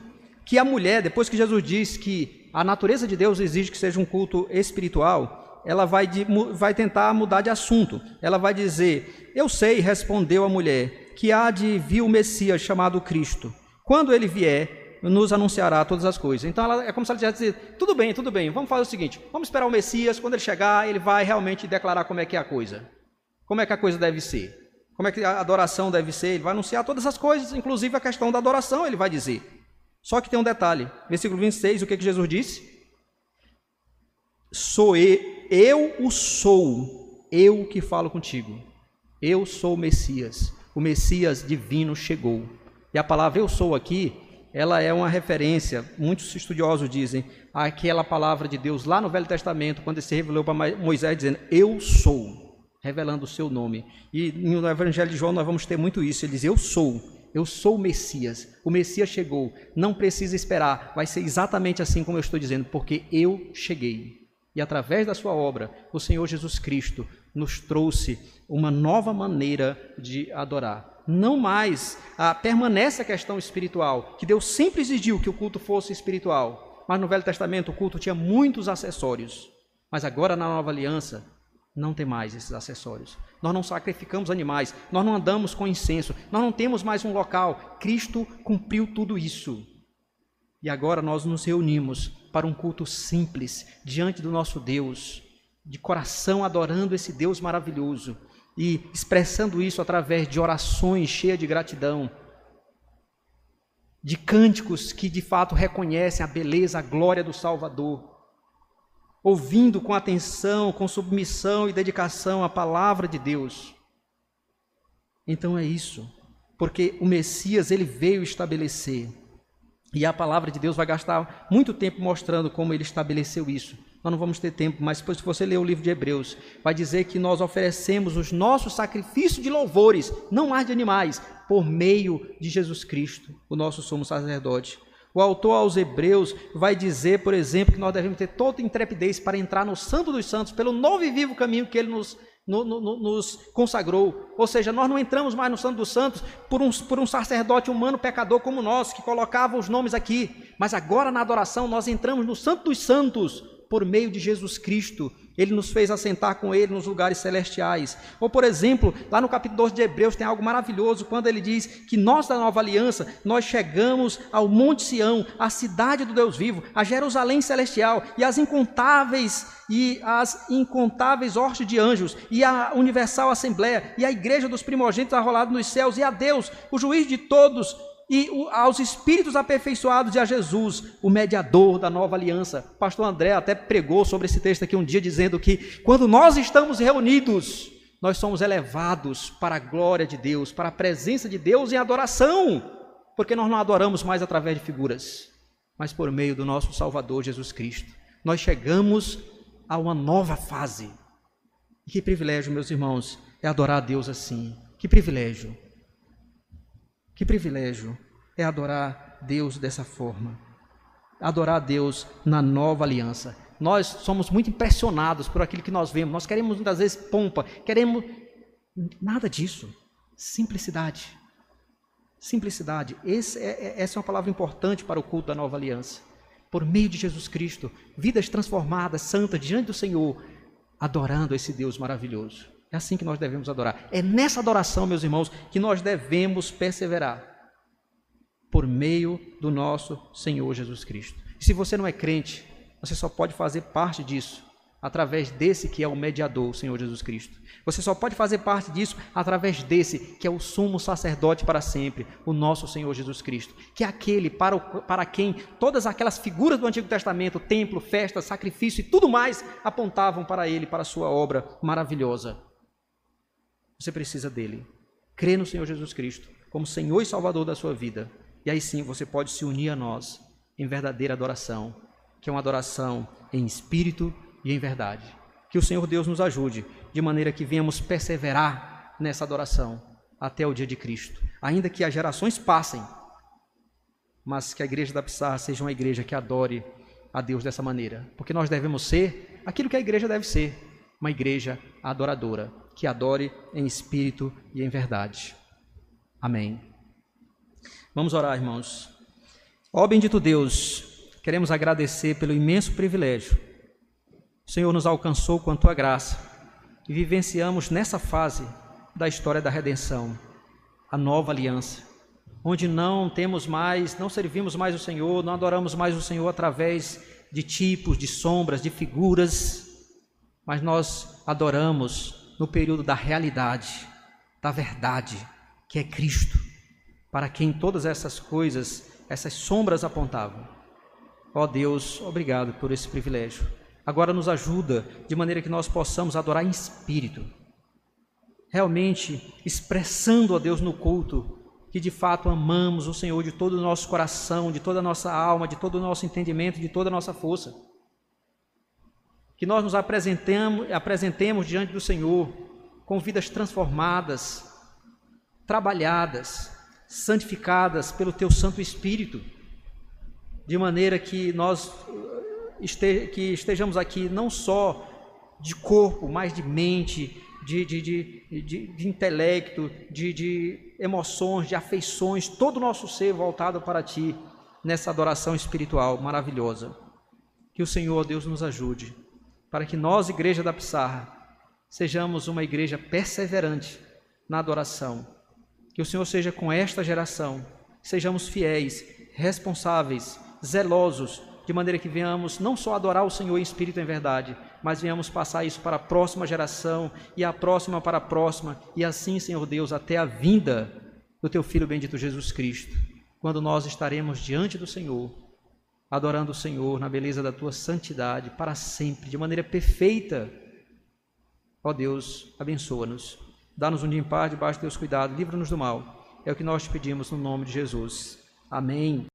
que a mulher, depois que Jesus diz que a natureza de Deus exige que seja um culto espiritual, ela vai, de, vai tentar mudar de assunto. Ela vai dizer: Eu sei, respondeu a mulher, que há de vir o Messias chamado Cristo. Quando ele vier, nos anunciará todas as coisas. Então ela, é como se ela tivesse dizer: Tudo bem, tudo bem, vamos fazer o seguinte: vamos esperar o Messias. Quando ele chegar, ele vai realmente declarar como é que é a coisa. Como é que a coisa deve ser. Como é que a adoração deve ser. Ele vai anunciar todas as coisas, inclusive a questão da adoração, ele vai dizer. Só que tem um detalhe. Versículo 26, o que, que Jesus disse? Sou eu, eu o sou, eu que falo contigo. Eu sou o Messias. O Messias divino chegou. E a palavra eu sou aqui, ela é uma referência, muitos estudiosos dizem, àquela palavra de Deus lá no Velho Testamento, quando ele se revelou para Moisés, dizendo: Eu sou, revelando o seu nome. E no Evangelho de João nós vamos ter muito isso. Ele diz: Eu sou, eu sou o Messias. O Messias chegou. Não precisa esperar. Vai ser exatamente assim como eu estou dizendo, porque eu cheguei. E através da sua obra, o Senhor Jesus Cristo nos trouxe uma nova maneira de adorar. Não mais ah, permanece a questão espiritual, que Deus sempre exigiu que o culto fosse espiritual. Mas no Velho Testamento o culto tinha muitos acessórios. Mas agora na nova aliança não tem mais esses acessórios. Nós não sacrificamos animais, nós não andamos com incenso, nós não temos mais um local. Cristo cumpriu tudo isso. E agora nós nos reunimos para um culto simples diante do nosso Deus, de coração adorando esse Deus maravilhoso e expressando isso através de orações cheias de gratidão, de cânticos que de fato reconhecem a beleza, a glória do Salvador, ouvindo com atenção, com submissão e dedicação a palavra de Deus. Então é isso, porque o Messias ele veio estabelecer e a palavra de Deus vai gastar muito tempo mostrando como ele estabeleceu isso. Nós não vamos ter tempo, mas depois, se você ler o livro de Hebreus, vai dizer que nós oferecemos os nossos sacrifícios de louvores, não mais de animais, por meio de Jesus Cristo, o nosso sumo sacerdote. O autor aos Hebreus vai dizer, por exemplo, que nós devemos ter toda intrepidez para entrar no Santo dos Santos, pelo novo e vivo caminho que ele nos no, no, nos consagrou. Ou seja, nós não entramos mais no Santo dos Santos por um, por um sacerdote humano pecador como nós, que colocava os nomes aqui. Mas agora na adoração nós entramos no Santo dos Santos por meio de Jesus Cristo, ele nos fez assentar com Ele nos lugares celestiais. Ou, por exemplo, lá no capítulo 2 de Hebreus tem algo maravilhoso, quando ele diz que nós da nova aliança, nós chegamos ao Monte Sião, a cidade do Deus vivo, a Jerusalém celestial, e as incontáveis e as incontáveis hostes de anjos, e a universal assembleia, e a igreja dos primogênitos arrolados nos céus, e a Deus, o juiz de todos, e aos espíritos aperfeiçoados e a Jesus, o mediador da nova aliança. Pastor André até pregou sobre esse texto aqui um dia, dizendo que quando nós estamos reunidos, nós somos elevados para a glória de Deus, para a presença de Deus em adoração, porque nós não adoramos mais através de figuras, mas por meio do nosso Salvador Jesus Cristo. Nós chegamos a uma nova fase. E que privilégio, meus irmãos, é adorar a Deus assim. Que privilégio. Que privilégio é adorar Deus dessa forma. Adorar a Deus na nova aliança. Nós somos muito impressionados por aquilo que nós vemos. Nós queremos muitas vezes pompa, queremos nada disso. Simplicidade. Simplicidade. É, é, essa é uma palavra importante para o culto da nova aliança. Por meio de Jesus Cristo, vidas transformadas, santas, diante do Senhor, adorando esse Deus maravilhoso. É assim que nós devemos adorar. É nessa adoração, meus irmãos, que nós devemos perseverar por meio do nosso Senhor Jesus Cristo. E se você não é crente, você só pode fazer parte disso através desse que é o mediador, o Senhor Jesus Cristo. Você só pode fazer parte disso através desse que é o sumo sacerdote para sempre, o nosso Senhor Jesus Cristo, que é aquele para, o, para quem todas aquelas figuras do Antigo Testamento, templo, festa, sacrifício e tudo mais apontavam para ele, para a sua obra maravilhosa. Você precisa dele. Crê no Senhor Jesus Cristo como Senhor e Salvador da sua vida. E aí sim você pode se unir a nós em verdadeira adoração, que é uma adoração em espírito e em verdade. Que o Senhor Deus nos ajude, de maneira que venhamos perseverar nessa adoração até o dia de Cristo. Ainda que as gerações passem, mas que a igreja da Pissarra seja uma igreja que adore a Deus dessa maneira. Porque nós devemos ser aquilo que a igreja deve ser, uma igreja adoradora que adore em espírito e em verdade. Amém. Vamos orar, irmãos. Ó bendito Deus, queremos agradecer pelo imenso privilégio. O Senhor nos alcançou com a tua graça e vivenciamos nessa fase da história da redenção, a nova aliança, onde não temos mais, não servimos mais o Senhor, não adoramos mais o Senhor através de tipos, de sombras, de figuras, mas nós adoramos no período da realidade, da verdade, que é Cristo, para quem todas essas coisas, essas sombras apontavam. Ó oh Deus, obrigado por esse privilégio. Agora nos ajuda de maneira que nós possamos adorar em espírito, realmente expressando a Deus no culto que de fato amamos o Senhor de todo o nosso coração, de toda a nossa alma, de todo o nosso entendimento, de toda a nossa força que nós nos apresentemos, apresentemos diante do Senhor com vidas transformadas, trabalhadas, santificadas pelo Teu Santo Espírito, de maneira que nós este, que estejamos aqui não só de corpo, mas de mente, de, de, de, de, de intelecto, de, de emoções, de afeições, todo o nosso ser voltado para Ti nessa adoração espiritual maravilhosa. Que o Senhor, Deus, nos ajude para que nós, Igreja da Pissarra, sejamos uma igreja perseverante na adoração. Que o Senhor seja com esta geração, sejamos fiéis, responsáveis, zelosos, de maneira que venhamos não só adorar o Senhor em espírito em verdade, mas venhamos passar isso para a próxima geração e a próxima para a próxima, e assim, Senhor Deus, até a vinda do teu filho bendito Jesus Cristo, quando nós estaremos diante do Senhor adorando o Senhor na beleza da tua santidade para sempre, de maneira perfeita. Ó Deus, abençoa-nos. Dá-nos um dia em paz debaixo de teus cuidados, livra-nos do mal. É o que nós te pedimos no nome de Jesus. Amém.